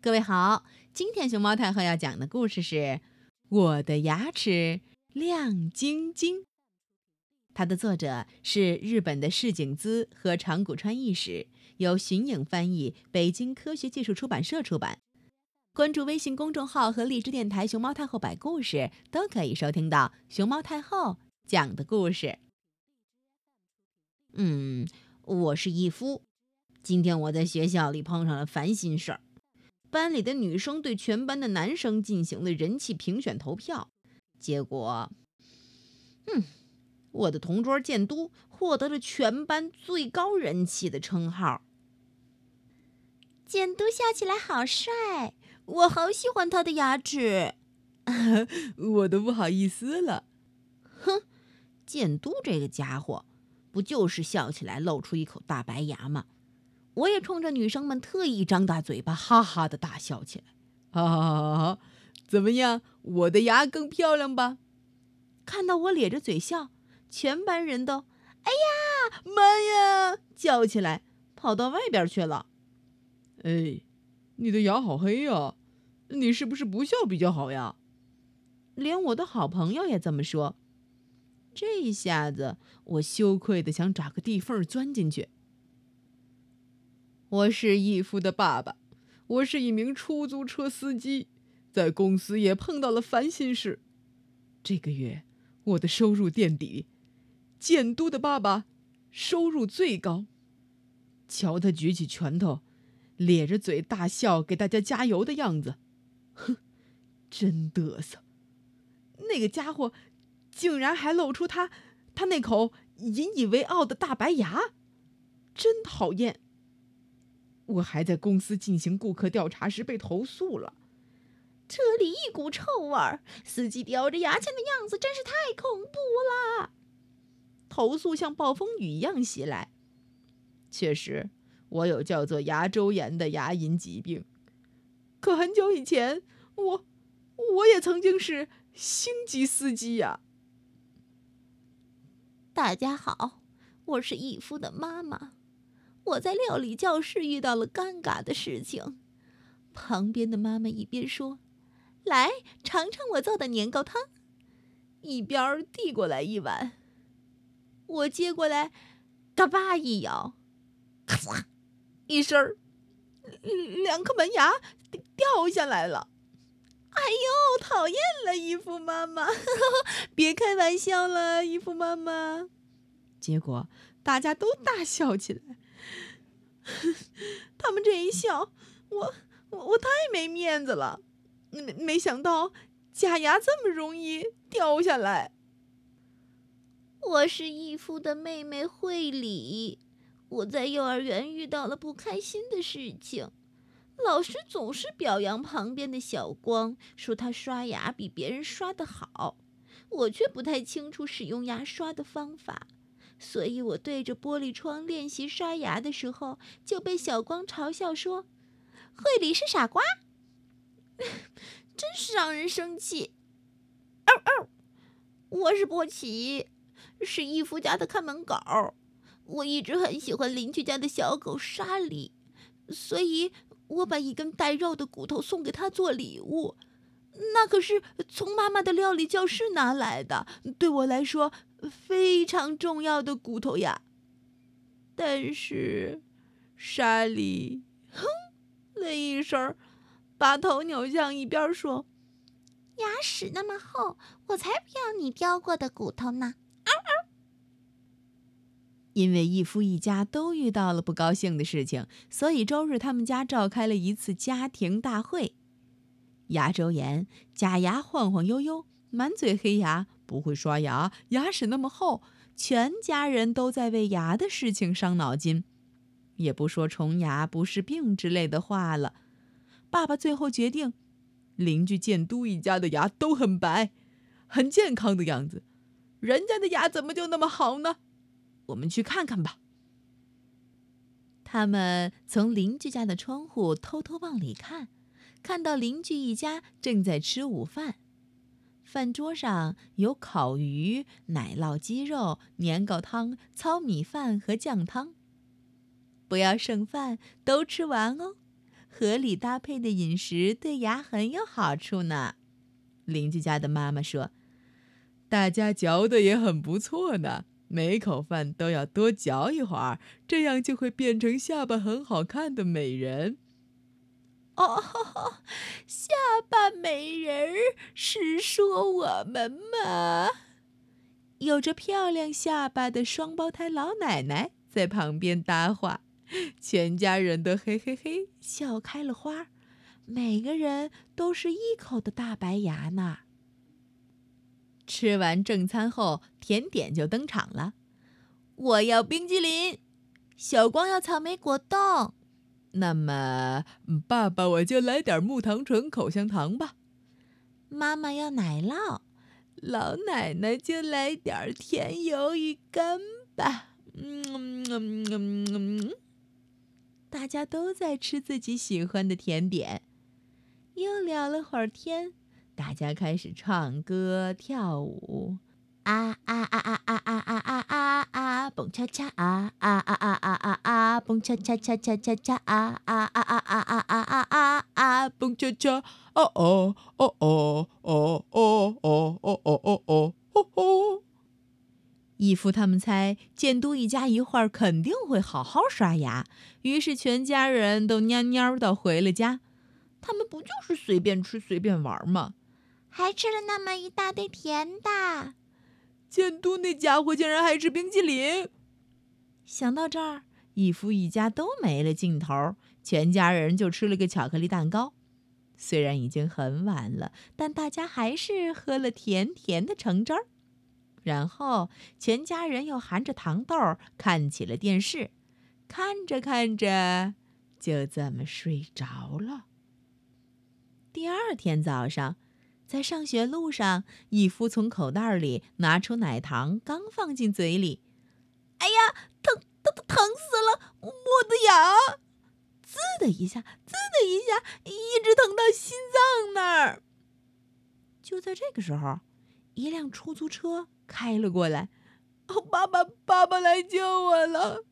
各位好，今天熊猫太后要讲的故事是《我的牙齿亮晶晶》。它的作者是日本的市井滋和长谷川义史，由荀颖翻译，北京科学技术出版社出版。关注微信公众号和荔枝电台“熊猫太后”摆故事，都可以收听到熊猫太后讲的故事。嗯，我是义夫，今天我在学校里碰上了烦心事儿。班里的女生对全班的男生进行了人气评选投票，结果，嗯，我的同桌建都获得了全班最高人气的称号。建都笑起来好帅，我好喜欢他的牙齿。我都不好意思了。哼，建都这个家伙，不就是笑起来露出一口大白牙吗？我也冲着女生们特意张大嘴巴，哈哈的大笑起来。哈哈哈哈！怎么样，我的牙更漂亮吧？看到我咧着嘴笑，全班人都“哎呀妈呀”叫起来，跑到外边去了。哎，你的牙好黑呀，你是不是不笑比较好呀？连我的好朋友也这么说。这一下子，我羞愧的想找个地缝钻进去。我是义夫的爸爸，我是一名出租车司机，在公司也碰到了烦心事。这个月我的收入垫底，建都的爸爸收入最高。瞧他举起拳头，咧着嘴大笑，给大家加油的样子，哼，真嘚瑟。那个家伙竟然还露出他他那口引以为傲的大白牙，真讨厌。我还在公司进行顾客调查时被投诉了，车里一股臭味儿，司机叼着牙签的样子真是太恐怖了。投诉像暴风雨一样袭来。确实，我有叫做牙周炎的牙龈疾病。可很久以前，我我也曾经是星级司机呀。大家好，我是义夫的妈妈。我在料理教室遇到了尴尬的事情，旁边的妈妈一边说：“来尝尝我做的年糕汤”，一边递过来一碗。我接过来，嘎巴一咬，咔嚓一声，两颗门牙掉下来了。哎呦，讨厌了，姨夫妈妈，别开玩笑了，姨夫妈妈。结果大家都大笑起来。他们这一笑，我我我太没面子了。没没想到假牙这么容易掉下来。我是义父的妹妹惠里，我在幼儿园遇到了不开心的事情，老师总是表扬旁边的小光，说他刷牙比别人刷的好，我却不太清楚使用牙刷的方法。所以我对着玻璃窗练习刷牙的时候，就被小光嘲笑说：“惠里是傻瓜。”真是让人生气。哦哦！我是波奇，是义夫家的看门狗。我一直很喜欢邻居家的小狗莎莉，所以我把一根带肉的骨头送给他做礼物。那可是从妈妈的料理教室拿来的，对我来说。非常重要的骨头呀！但是，莎莉哼了一声，把头扭向一边说：“牙齿那么厚，我才不要你叼过的骨头呢！”嗷嗷。因为义夫一家都遇到了不高兴的事情，所以周日他们家召开了一次家庭大会。牙周炎，假牙晃晃悠悠。满嘴黑牙，不会刷牙，牙齿那么厚，全家人都在为牙的事情伤脑筋，也不说虫牙不是病之类的话了。爸爸最后决定，邻居建都一家的牙都很白，很健康的样子，人家的牙怎么就那么好呢？我们去看看吧。他们从邻居家的窗户偷偷往里看，看到邻居一家正在吃午饭。饭桌上有烤鱼、奶酪鸡肉、年糕汤、糙米饭和酱汤。不要剩饭，都吃完哦。合理搭配的饮食对牙很有好处呢。邻居家的妈妈说：“大家嚼的也很不错呢，每口饭都要多嚼一会儿，这样就会变成下巴很好看的美人。”哦，下巴美人儿是说我们吗？有着漂亮下巴的双胞胎老奶奶在旁边搭话，全家人都嘿嘿嘿笑开了花。每个人都是一口的大白牙呢。吃完正餐后，甜点就登场了。我要冰激凌，小光要草莓果冻。那么，爸爸我就来点木糖醇口香糖吧。妈妈要奶酪，老奶奶就来点甜鱿鱼干吧。嗯嗯嗯嗯，大家都在吃自己喜欢的甜点。又聊了会儿天，大家开始唱歌跳舞，啊啊啊啊啊啊啊啊啊，蹦恰恰啊啊啊啊啊啊啊，蹦恰恰恰恰恰恰啊啊啊啊啊啊啊啊啊，蹦恰恰，哦哦哦哦哦哦哦哦哦哦哦。义父他们猜建都一家一会儿肯定会好好刷牙，于是全家人都蔫蔫的回了家。他们不就是随便吃随便玩吗？还吃了那么一大堆甜的。建都那家伙竟然还吃冰激凌。想到这儿，义夫一家都没了劲头，全家人就吃了个巧克力蛋糕。虽然已经很晚了，但大家还是喝了甜甜的橙汁儿。然后全家人又含着糖豆看起了电视，看着看着，就这么睡着了。第二天早上，在上学路上，义夫从口袋里拿出奶糖，刚放进嘴里，哎呀，疼疼疼疼死了！我的牙，滋的一下，滋的一下，一直疼到心脏那儿。就在这个时候，一辆出租车开了过来，哦，爸爸，爸爸来救我了！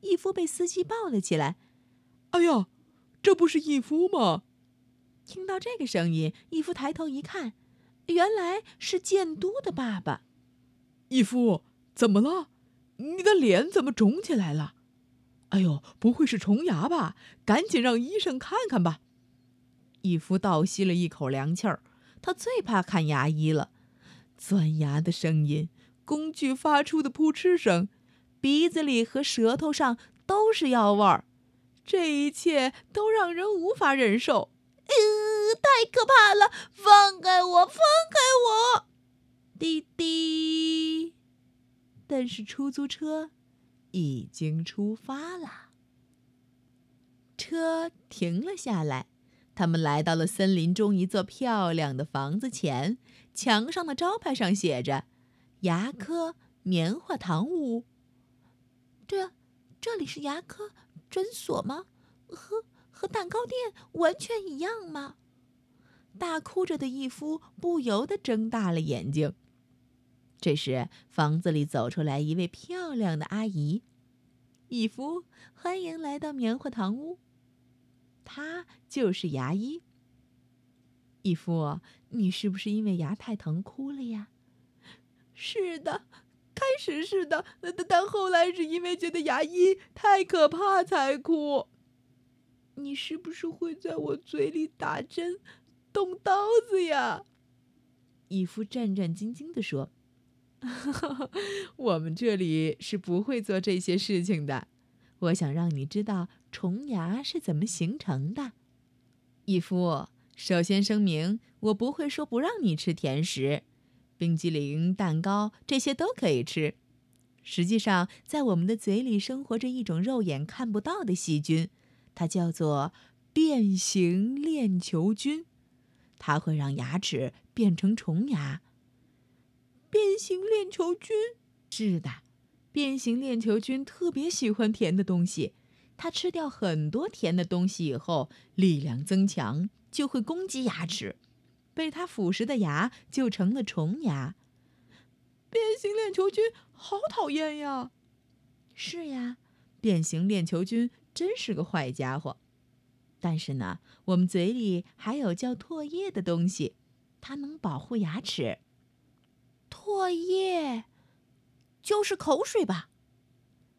义夫被司机抱了起来。哎呀，这不是义夫吗？听到这个声音，义夫抬头一看，原来是建都的爸爸。义夫，怎么了？你的脸怎么肿起来了？哎呦，不会是虫牙吧？赶紧让医生看看吧。义夫倒吸了一口凉气儿，他最怕看牙医了。钻牙的声音，工具发出的扑哧声，鼻子里和舌头上都是药味儿，这一切都让人无法忍受。呃，太可怕了！放开我，放开我！滴滴。但是出租车已经出发了。车停了下来，他们来到了森林中一座漂亮的房子前，墙上的招牌上写着“牙科棉花糖屋”。这，这里是牙科诊所吗？和。和蛋糕店完全一样吗？大哭着的义夫不由得睁大了眼睛。这时，房子里走出来一位漂亮的阿姨。义夫，欢迎来到棉花糖屋。她就是牙医。义夫，你是不是因为牙太疼哭了呀？是的，开始是的，但但后来是因为觉得牙医太可怕才哭。你是不是会在我嘴里打针、动刀子呀？义夫战战兢兢地说：“ 我们这里是不会做这些事情的。我想让你知道虫牙是怎么形成的。”义夫，首先声明，我不会说不让你吃甜食，冰激凌、蛋糕这些都可以吃。实际上，在我们的嘴里生活着一种肉眼看不到的细菌。它叫做变形链球菌，它会让牙齿变成虫牙。变形链球菌是的，变形链球菌特别喜欢甜的东西。它吃掉很多甜的东西以后，力量增强，就会攻击牙齿，被它腐蚀的牙就成了虫牙。变形链球菌好讨厌呀！是呀，变形链球菌。真是个坏家伙。但是呢，我们嘴里还有叫唾液的东西，它能保护牙齿。唾液就是口水吧？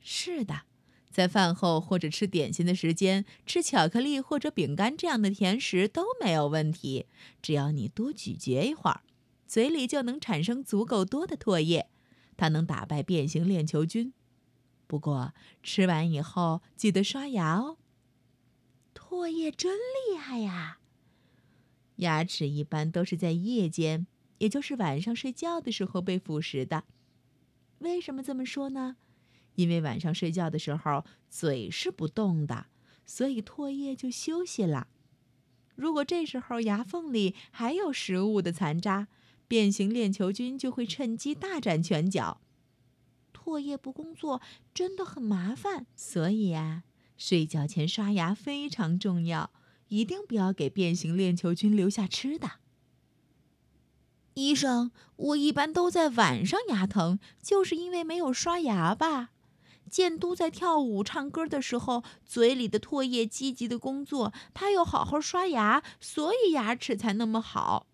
是的，在饭后或者吃点心的时间，吃巧克力或者饼干这样的甜食都没有问题。只要你多咀嚼一会儿，嘴里就能产生足够多的唾液，它能打败变形链球菌。不过吃完以后记得刷牙哦。唾液真厉害呀！牙齿一般都是在夜间，也就是晚上睡觉的时候被腐蚀的。为什么这么说呢？因为晚上睡觉的时候嘴是不动的，所以唾液就休息了。如果这时候牙缝里还有食物的残渣，变形链球菌就会趁机大展拳脚。唾液不工作真的很麻烦，所以呀，睡觉前刷牙非常重要，一定不要给变形链球菌留下吃的。医生，我一般都在晚上牙疼，就是因为没有刷牙吧？建都在跳舞、唱歌的时候，嘴里的唾液积极的工作，他又好好刷牙，所以牙齿才那么好。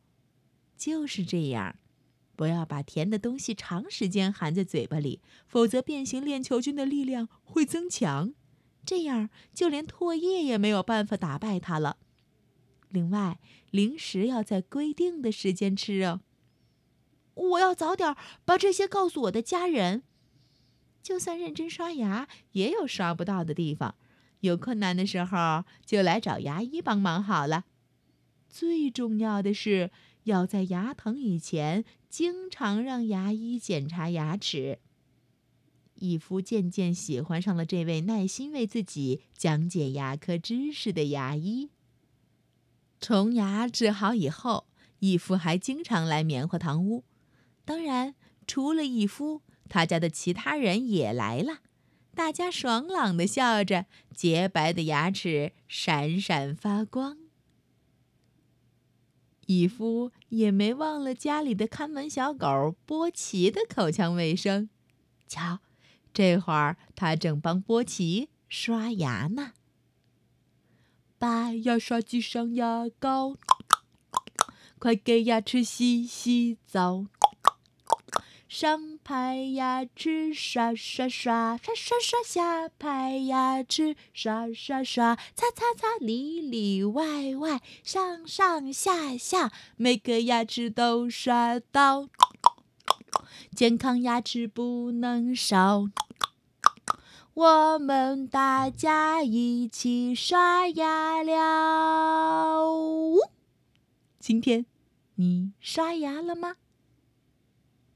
就是这样，不要把甜的东西长时间含在嘴巴里，否则变形链球菌的力量会增强，这样就连唾液也没有办法打败它了。另外，零食要在规定的时间吃哦。我要早点把这些告诉我的家人。就算认真刷牙，也有刷不到的地方。有困难的时候，就来找牙医帮忙好了。最重要的是，要在牙疼以前，经常让牙医检查牙齿。义夫渐渐喜欢上了这位耐心为自己讲解牙科知识的牙医。虫牙治好以后，义夫还经常来棉花糖屋。当然，除了义夫。他家的其他人也来了，大家爽朗的笑着，洁白的牙齿闪闪发光。义夫也没忘了家里的看门小狗波奇的口腔卫生。瞧，这会儿他正帮波奇刷牙呢。把牙刷挤上牙膏，快给牙齿洗洗澡。上排牙齿刷刷刷刷刷刷，下排牙齿刷刷刷擦擦擦，里里外外上上下下，每个牙齿都刷到，健康牙齿不能少。我们大家一起刷牙了。今天你刷牙了吗？